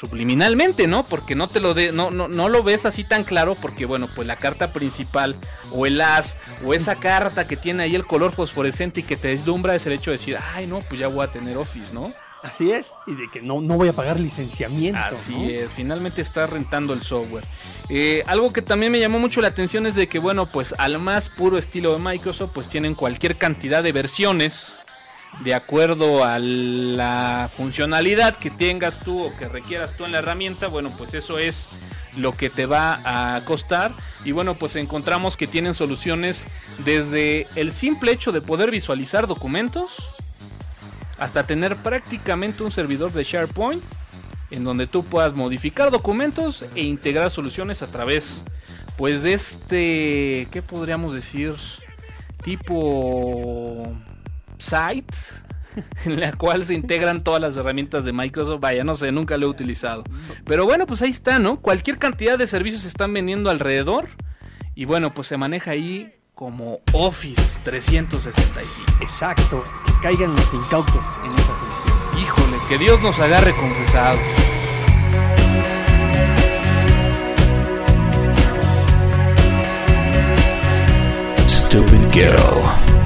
subliminalmente, ¿no? Porque no te lo de, no, no, no lo ves así tan claro, porque bueno, pues la carta principal, o el as, o esa carta que tiene ahí el color fosforescente y que te deslumbra es el hecho de decir, ay no, pues ya voy a tener Office, ¿no? Así es. Y de que no, no voy a pagar licenciamiento. Así ¿no? es, finalmente está rentando el software. Eh, algo que también me llamó mucho la atención es de que, bueno, pues al más puro estilo de Microsoft, pues tienen cualquier cantidad de versiones de acuerdo a la funcionalidad que tengas tú o que requieras tú en la herramienta. Bueno, pues eso es lo que te va a costar. Y bueno, pues encontramos que tienen soluciones desde el simple hecho de poder visualizar documentos hasta tener prácticamente un servidor de SharePoint en donde tú puedas modificar documentos e integrar soluciones a través pues de este qué podríamos decir tipo site en la cual se integran todas las herramientas de Microsoft. Vaya, no sé, nunca lo he utilizado. Pero bueno, pues ahí está, ¿no? Cualquier cantidad de servicios se están vendiendo alrededor y bueno, pues se maneja ahí como Office 365. Exacto. Que caigan los incautos en esa solución. Híjole, que Dios nos agarre confesados. Stupid Girl.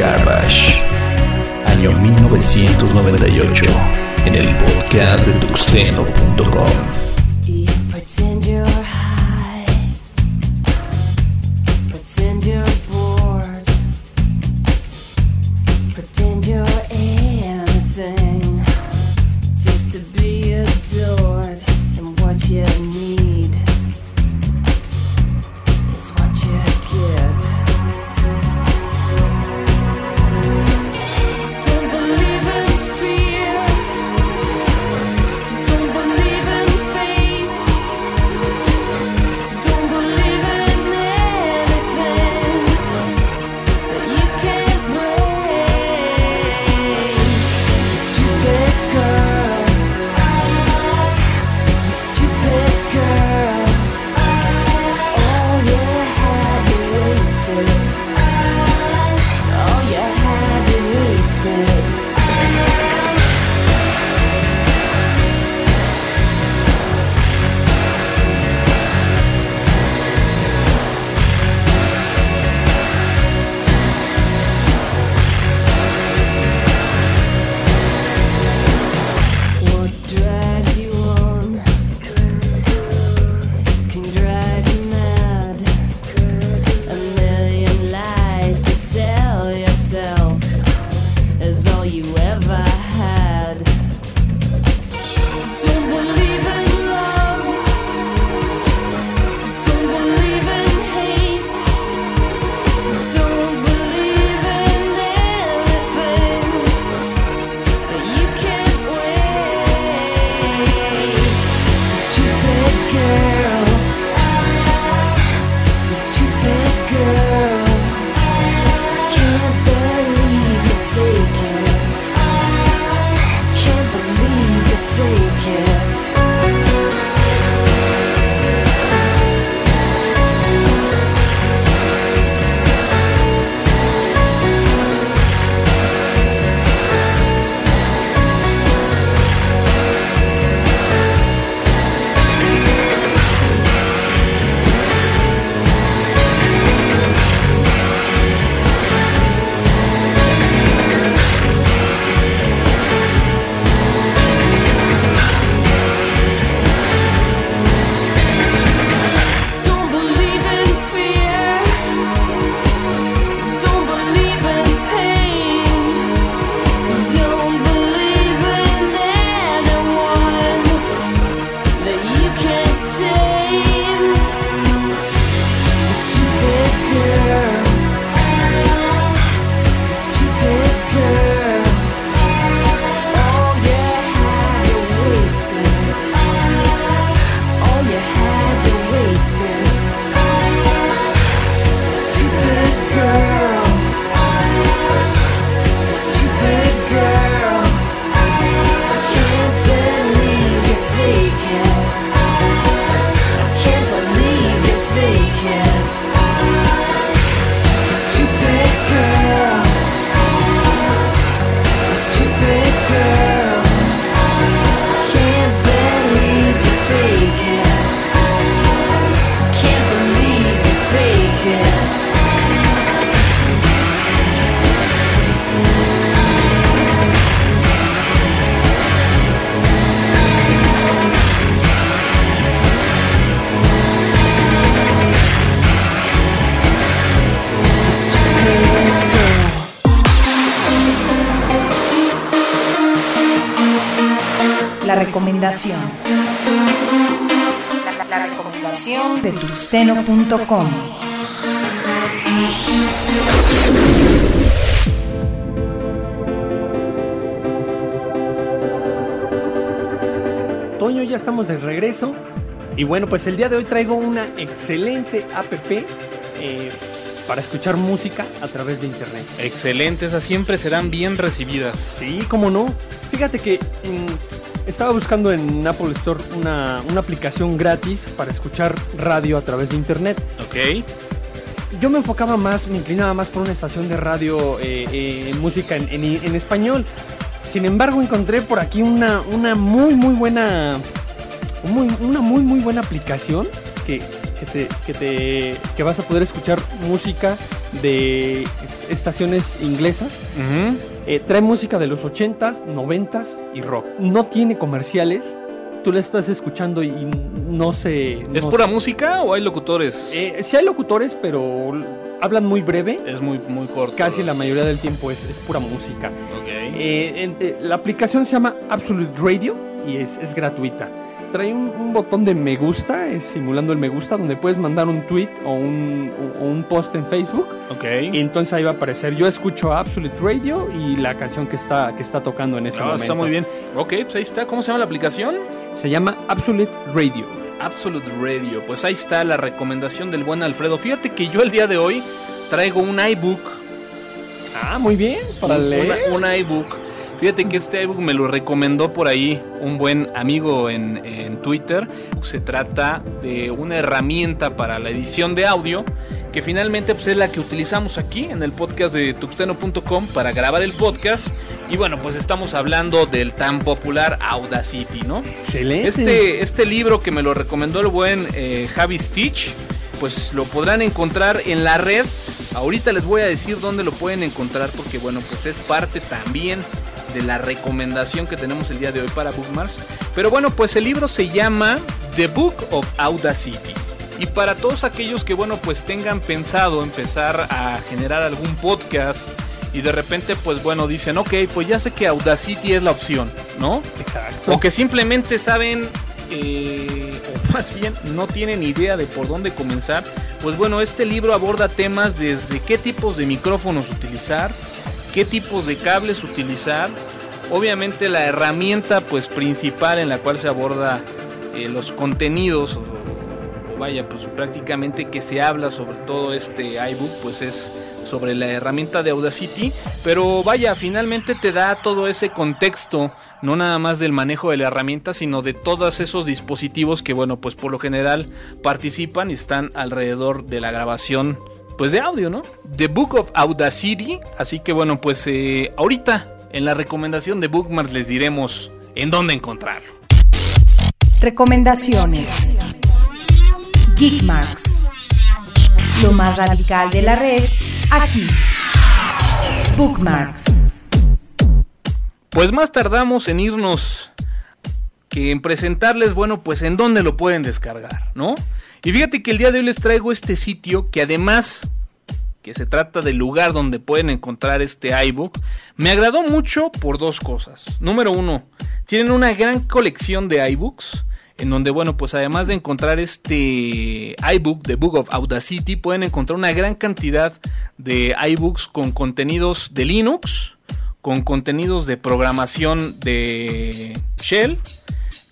Garbage. Año 1998. En el podcast de tuxteno.com. Toño, ya estamos de regreso. Y bueno, pues el día de hoy traigo una excelente app eh, para escuchar música a través de internet. Excelente, esas siempre serán bien recibidas. Sí, cómo no. Fíjate que estaba buscando en Apple Store una, una aplicación gratis para escuchar radio a través de internet. Ok. Yo me enfocaba más, me inclinaba más por una estación de radio eh, eh, en música en, en- en español. Sin embargo, encontré por aquí una, una muy, muy buena. muy- una muy, muy buena aplicación que, que, te, que, te- que vas a poder escuchar música de estaciones inglesas. Eh, trae música de los 80s, 90s y rock. No tiene comerciales. Tú la estás escuchando y no se. ¿Es no pura música o hay locutores? Eh, sí hay locutores, pero hablan muy breve. es muy, muy corto. Casi la mayoría del tiempo es, es pura música. Eh, eh, la aplicación se llama Absolute Radio y es, es gratuita. Trae un, un botón de me gusta, es simulando el me gusta, donde puedes mandar un tweet o un, o- un post en Facebook. ok. Y entonces ahí va a aparecer. Yo escucho Absolute Radio y la canción que está, que está tocando en ese Ah, momento. está muy bien. Ok, pues ahí está. ¿Cómo se llama la aplicación? Se llama Absolute Radio. Absolute Radio. Pues ahí está la recomendación del buen Alfredo. Fíjate que yo el día de hoy traigo un iBook. Ah, muy bien. Para leer. un iBook. Fíjate que este iBook me lo recomendó por ahí un buen amigo en, en Twitter. Se trata de una herramienta para la edición de audio que finalmente pues, es la que utilizamos aquí en el podcast de tuxteno.com para grabar el podcast. Y bueno, pues estamos hablando del tan popular Audacity, ¿no? Excelente. Este, este libro que me lo recomendó el buen eh, Javi Stitch, pues lo podrán encontrar en la red. Ahorita les voy a decir dónde lo pueden encontrar porque bueno, pues es parte también de la recomendación que tenemos el día de hoy para Bookmarks. Pero bueno, pues el libro se llama The Book of Audacity. Y para todos aquellos que bueno, pues tengan pensado empezar a generar algún podcast y de repente pues bueno, dicen, ok, pues ya sé que Audacity es la opción, ¿no? Exacto. O que simplemente saben, eh, o más bien no tienen idea de por dónde comenzar. Pues bueno, este libro aborda temas desde qué tipos de micrófonos utilizar, qué tipos de cables utilizar. Obviamente la herramienta pues principal en la cual se aborda eh, los contenidos o, o vaya pues prácticamente que se habla sobre todo este iBook pues es sobre la herramienta de Audacity, pero vaya, finalmente te da todo ese contexto, no nada más del manejo de la herramienta, sino de todos esos dispositivos que, bueno, pues por lo general participan y están alrededor de la grabación, pues de audio, ¿no? The Book of Audacity, así que bueno, pues eh, ahorita en la recomendación de Bookmark les diremos en dónde encontrarlo. Recomendaciones. Geekmarks. Lo más radical de la red, aquí. Bookmarks. Pues más tardamos en irnos que en presentarles, bueno, pues en dónde lo pueden descargar, ¿no? Y fíjate que el día de hoy les traigo este sitio que además que se trata del lugar donde pueden encontrar este iBook, me agradó mucho por dos cosas. Número uno, tienen una gran colección de iBooks, en donde, bueno, pues además de encontrar este iBook, The Book of Audacity, pueden encontrar una gran cantidad de iBooks con contenidos de Linux, con contenidos de programación de Shell,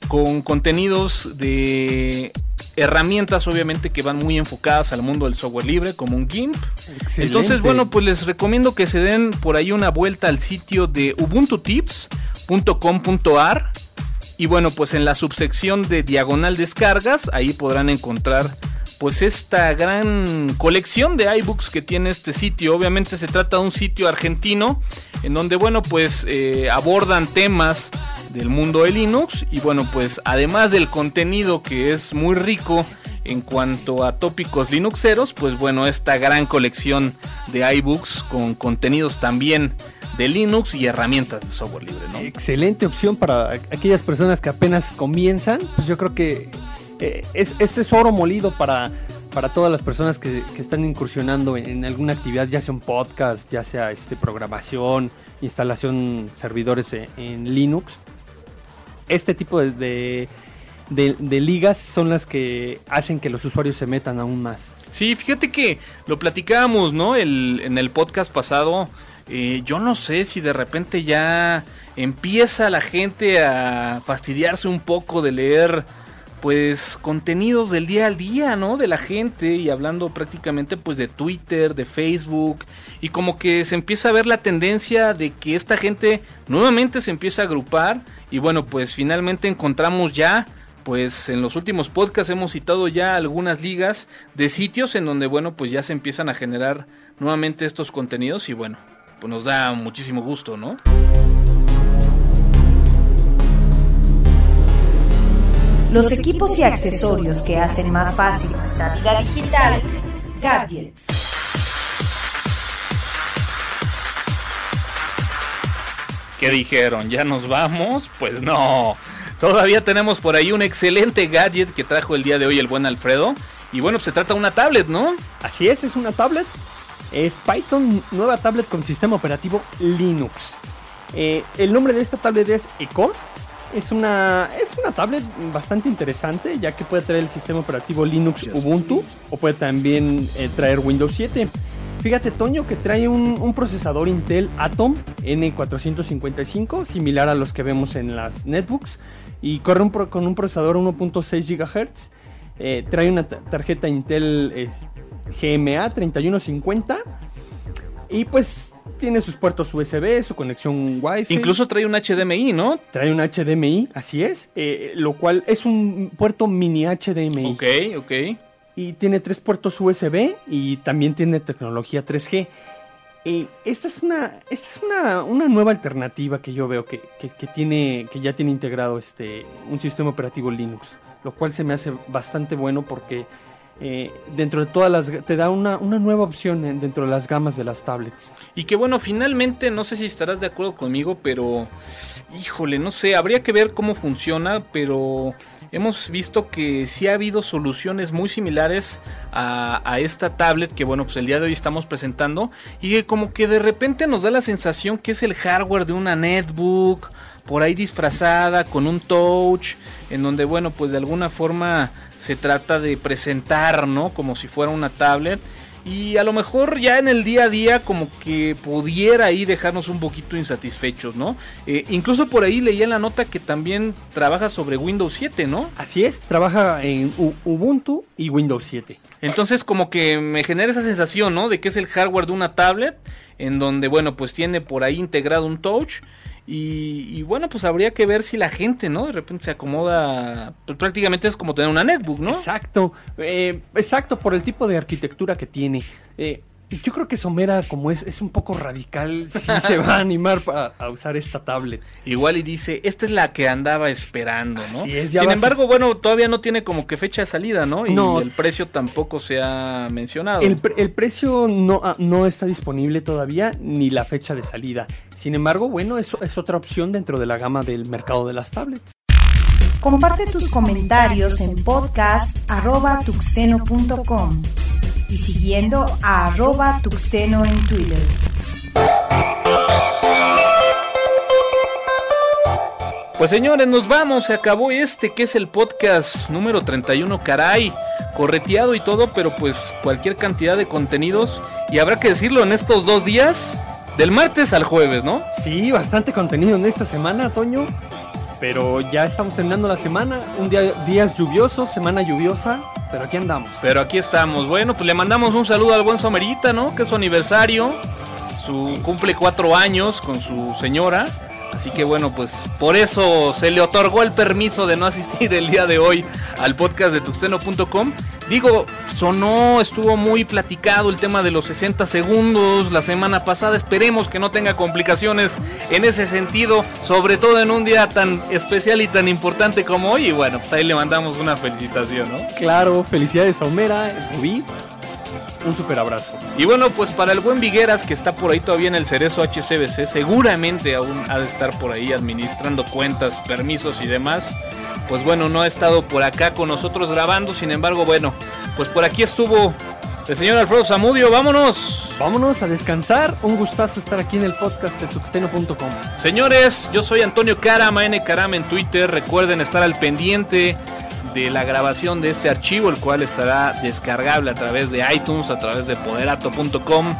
con contenidos de herramientas obviamente que van muy enfocadas al mundo del software libre como un GIMP. Excelente. Entonces, bueno, pues les recomiendo que se den por ahí una vuelta al sitio de ubuntutips.com.ar y bueno, pues en la subsección de diagonal descargas, ahí podrán encontrar pues esta gran colección de iBooks que tiene este sitio. Obviamente se trata de un sitio argentino en donde, bueno, pues eh, abordan temas del mundo de Linux y bueno, pues además del contenido que es muy rico en cuanto a tópicos linuxeros, pues bueno, esta gran colección de iBooks con contenidos también de Linux y herramientas de software libre, ¿no? Excelente opción para aquellas personas que apenas comienzan. Pues yo creo que eh, es, este es oro molido para, para todas las personas que, están incursionando en, alguna actividad, ya sea un podcast, ya sea este, programación, instalación servidores en Linux. Este tipo de, de, de- ligas son las que hacen que los usuarios se metan aún más. Sí, fíjate que lo platicábamos, ¿no? El, en el podcast pasado. eh, yo no sé si de repente ya empieza la gente a fastidiarse un poco de leer, pues, contenidos del día al día, ¿no? De la gente y hablando prácticamente, pues, de Twitter, de Facebook. Y como que se empieza a ver la tendencia de que esta gente nuevamente se empieza a agrupar. Y bueno, pues finalmente encontramos ya pues en los últimos podcasts hemos citado ya algunas ligas de sitios en donde, bueno, pues ya se empiezan a generar nuevamente estos contenidos y bueno, pues nos da muchísimo gusto, ¿no? Los equipos y accesorios que hacen más fácil nuestra vida digital, gadgets. ¿Qué dijeron? ¿Ya nos vamos? Pues no. Todavía tenemos por ahí un excelente gadget que trajo el día de hoy el buen Alfredo. Y bueno, pues se trata de una tablet, ¿no? Así es, es una tablet. Es Python, nueva tablet con sistema operativo Linux. Eh, el nombre de esta tablet es Eco. Es una, es una tablet bastante interesante ya que puede traer el sistema operativo Linux Ubuntu o puede también eh, traer Windows 7. Fíjate, Toño, que trae un, un procesador Intel Atom N455, similar a los que vemos en las netbooks, y corre un pro- con un procesador 1.6 GHz. Eh, trae una ta- tarjeta Intel es, GMA 3150 y pues tiene sus puertos USB, su conexión Wi-Fi. Incluso trae un HDMI, ¿no? trae un HDMI, así es, eh, lo cual es un puerto mini HDMI. Ok, ok. Y tiene tres puertos USB y también tiene tecnología 3G. Eh, esta es una, esta es una, una nueva alternativa que yo veo que, que- que tiene, que ya tiene integrado este, un sistema operativo Linux, lo cual se me hace bastante bueno porque eh, dentro de todas las te da una, una nueva opción en- dentro de las gamas de las tablets. Y que bueno, finalmente, no sé si estarás de acuerdo conmigo, pero híjole, no sé, habría que ver cómo funciona, pero hemos visto que sí ha habido soluciones muy similares a esta tablet que bueno, pues el día de hoy estamos presentando y que como que de repente nos da la sensación que es el hardware de una netbook por ahí disfrazada con un touch en donde bueno pues de alguna forma se trata de presentar no como si fuera una tablet y a lo mejor ya en el día a día como que pudiera ahí dejarnos un poquito insatisfechos, ¿no? Eh, incluso por ahí leía en la nota que también trabaja sobre Windows 7, ¿no? Así es, trabaja en Ubuntu y Windows 7. Entonces como que me genera esa sensación, ¿no? De que es el hardware de una tablet, en donde, bueno, pues tiene por ahí integrado un touch. Y, y bueno, pues habría que ver si la gente, ¿no? De repente se acomoda, pues prácticamente es como tener una netbook, ¿no? Exacto, eh, exacto, por el tipo de arquitectura que tiene. Eh, yo creo que Somera, como es, es un poco radical, sí se va a animar a usar esta tablet. Igual y dice, esta es la que andaba esperando, ¿no? Así es, ya Sin embargo, bueno, todavía no tiene como que fecha de salida, ¿no? Y No. el precio tampoco se ha mencionado. El, pre- el precio no, ah, no está disponible todavía, ni la fecha de salida. Sin embargo, bueno, eso es otra opción dentro de la gama del mercado de las tablets. Comparte tus comentarios en podcast.tuxteno.com y siguiendo a arroba tuxteno en Twitter. Pues señores, nos vamos, se acabó este que es el podcast número 31, caray, correteado y todo, pero pues cualquier cantidad de contenidos y habrá que decirlo en estos dos días, del martes al jueves, ¿no? Sí, bastante contenido en esta semana, Toño. Pero ya estamos terminando la semana, un día, días lluviosos, semana lluviosa, pero aquí andamos. Pero aquí estamos. Bueno, pues le mandamos un saludo al buen Somerita, ¿no? Que es su aniversario. Su cumple cuatro años con su señora. Así que bueno, pues por eso se le otorgó el permiso de no asistir el día de hoy al podcast de tuxteno.com. Digo, sonó, estuvo muy platicado el tema de los 60 segundos la semana pasada. Esperemos que no tenga complicaciones en ese sentido, sobre todo en un día tan especial y tan importante como hoy. Y bueno, pues ahí le mandamos una felicitación, ¿no? Claro, felicidades a Homera, Rubí. Un super abrazo. Y bueno, pues para el buen Vigueras que está por ahí todavía en el Cerezo HCBC, seguramente aún ha de estar por ahí administrando cuentas, permisos y demás. Pues bueno, no ha estado por acá con nosotros grabando, sin embargo, bueno, pues por aquí estuvo El señor Alfredo Zamudio, vámonos. Vámonos a descansar. Un gustazo estar aquí en el podcast de tuxteno.com. Señores, yo soy Antonio Carama, N Carama en Twitter. Recuerden estar al pendiente de la grabación de este archivo, el cual estará descargable a través de iTunes, a través de poderato.com.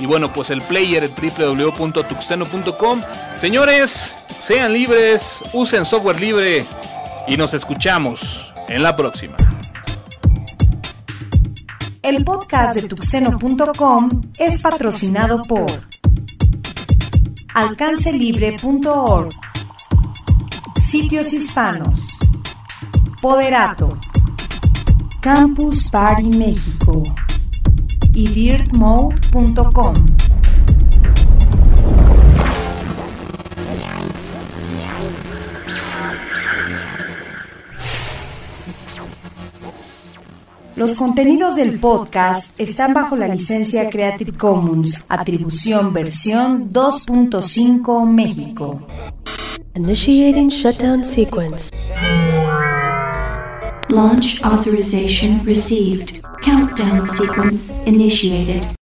Y bueno, pues el player www.tuxteno.com. Señores, sean libres, usen software libre y nos escuchamos en la próxima. El podcast de tuxteno.com es patrocinado por alcancelibre.org, Sitios Hispanos, Poderato, Campus Party México y dirtmode.com. Los contenidos del podcast están bajo la licencia Creative Commons, atribución versión 2.5 México. Initiating shutdown sequence. Launch authorization received. Countdown sequence initiated.